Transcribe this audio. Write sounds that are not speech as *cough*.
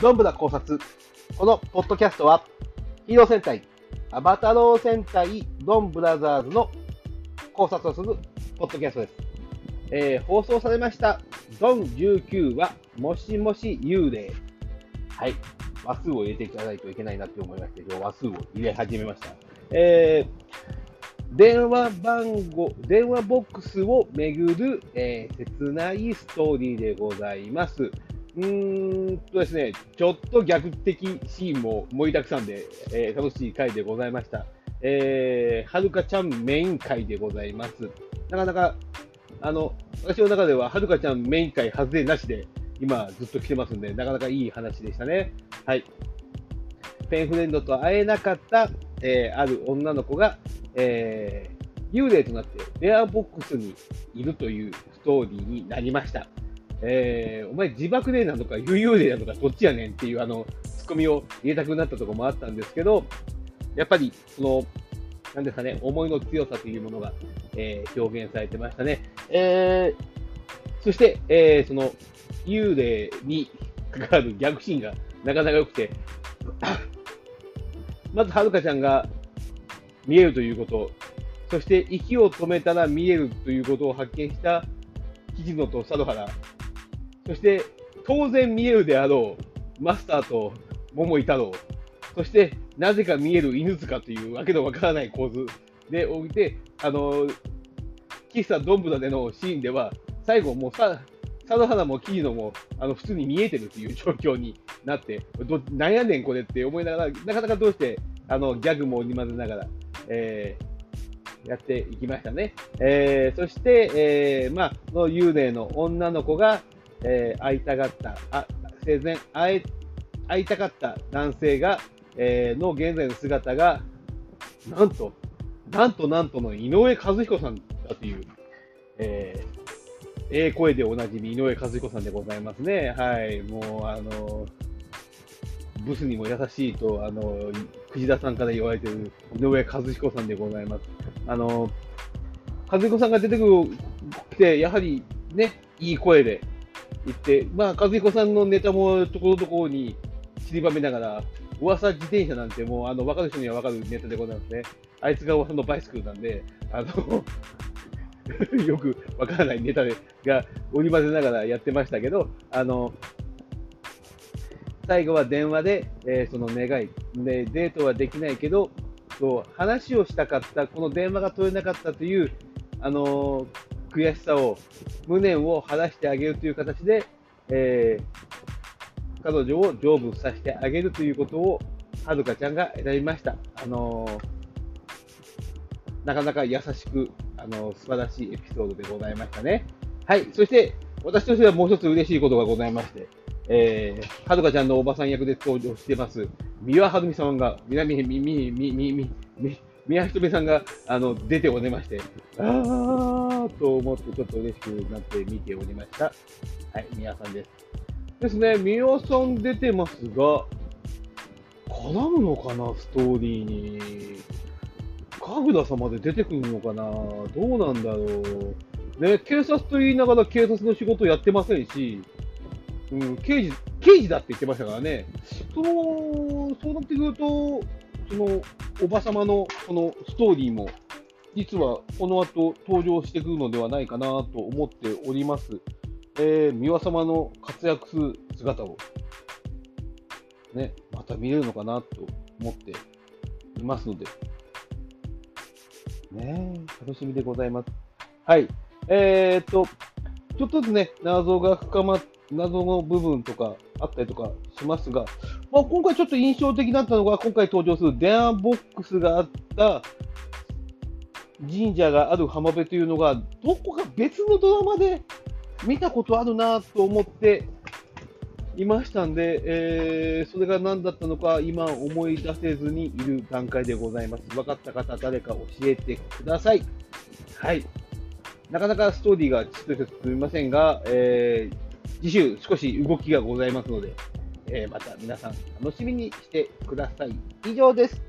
どんぶら考察。このポッドキャストは、ヒーロー戦隊、アバタロー戦隊、ドンブラザーズの考察をするポッドキャストです。えー、放送されました、ドン19は、もしもし幽霊。はい。話数を入れていかないといけないなって思いまして、今日話数を入れ始めました。えー、電話番号、電話ボックスをめぐる、えー、切ないストーリーでございます。うーんとですね、ちょっと逆的シーンも盛りだくさんで、えー、楽しい回でございました。えー、はるかちゃんメイン回でございます。なかなか、あの、私の中でははるかちゃんメイン回外れなしで、今ずっと来てますんで、なかなかいい話でしたね。はい。ペンフレンドと会えなかった、えー、ある女の子が、えー、幽霊となってレアボックスにいるというストーリーになりました。えー、お前自爆霊なのか、幽霊なのか、どっちやねんっていうあの、ツッコミを入れたくなったとこもあったんですけど、やっぱり、その、なんですかね、思いの強さというものが、えー、表現されてましたね。えー、そして、えー、その、幽霊に関わるギャグシーンがなかなか良くて、*coughs* まずはるかちゃんが見えるということ、そして息を止めたら見えるということを発見した吉野と佐渡原、そして当然見えるであろうマスターと桃井太郎、そしてなぜか見える犬塚というわけのわからない構図でおいて、あの喫茶どんぶらでのシーンでは、最後もうさ、佐渡原も木野もあの普通に見えてるという状況になって、どなんやねんこれって思いながら、なかなかどうしてあのギャグも織り交ぜながら、えー、やっていきましたね。えー、そして、えー、まあ、の幽霊の女の子が、えー、会いたかった、あ生前会え会いたかった男性が、えー、の現在の姿が、なんと、なんとなんとの井上和彦さんだという、えー、ええ声でおなじみ井上和彦さんでございますね。はい。もう、あのブスにも優しいと、あの、藤田さんから言われてる井上和彦さんでございます。あの、和彦さんが出てくるって、やはりね、いい声で、言って、まあ、和彦さんのネタもところどころに散りばめながら、噂自転車なんてもう、あの、分かる人には分かるネタでございますね。あいつが噂のバイスクルなんで、あの *laughs* よくわからないネタでが織り交ぜながらやってましたけど、あの、最後は電話で、えー、その願いで、デートはできないけど、そう話をしたかった、この電話が取れなかったという、あのー悔しさを、無念を晴らしてあげるという形で、えー、彼女を成仏させてあげるということを、はるかちゃんが選びました。あのー、なかなか優しく、あのー、素晴らしいエピソードでございましたね。はい。そして、私としてはもう一つ嬉しいことがございまして、えー、はるかちゃんのおばさん役で登場してます、三輪はるみさんが、南、み、み、み、み、み、み、宮ひとみさんがあの出ておりまして、あーと思ってちょっと嬉しくなって見ておりました。はい、宮さんです。ですね、宮さん出てますが、絡むのかな、ストーリーに。神楽様で出てくるのかな、どうなんだろう。ね、警察と言いながら警察の仕事やってませんし、うん、刑事、刑事だって言ってましたからね。その、そうなってくると、そのおばさまのこのストーリーも、実はこの後登場してくるのではないかなと思っております。えー、三輪様の活躍する姿を、ね、また見れるのかなと思っていますので、ね、楽しみでございます。はい。えー、っと、ちょっとずつね、謎が深まっ謎の部分とかあったりとかしますが、まあ、今回ちょっと印象的だったのが、今回登場する電話ボックスがあった神社がある浜辺というのが、どこか別のドラマで見たことあるなと思っていましたんで、えー、それが何だったのか今思い出せずにいる段階でございます。分かった方、誰か教えてください。はい。なかなかストーリーがちょっと進みませんが、えー次週少し動きがございますので、えー、また皆さん楽しみにしてください。以上です。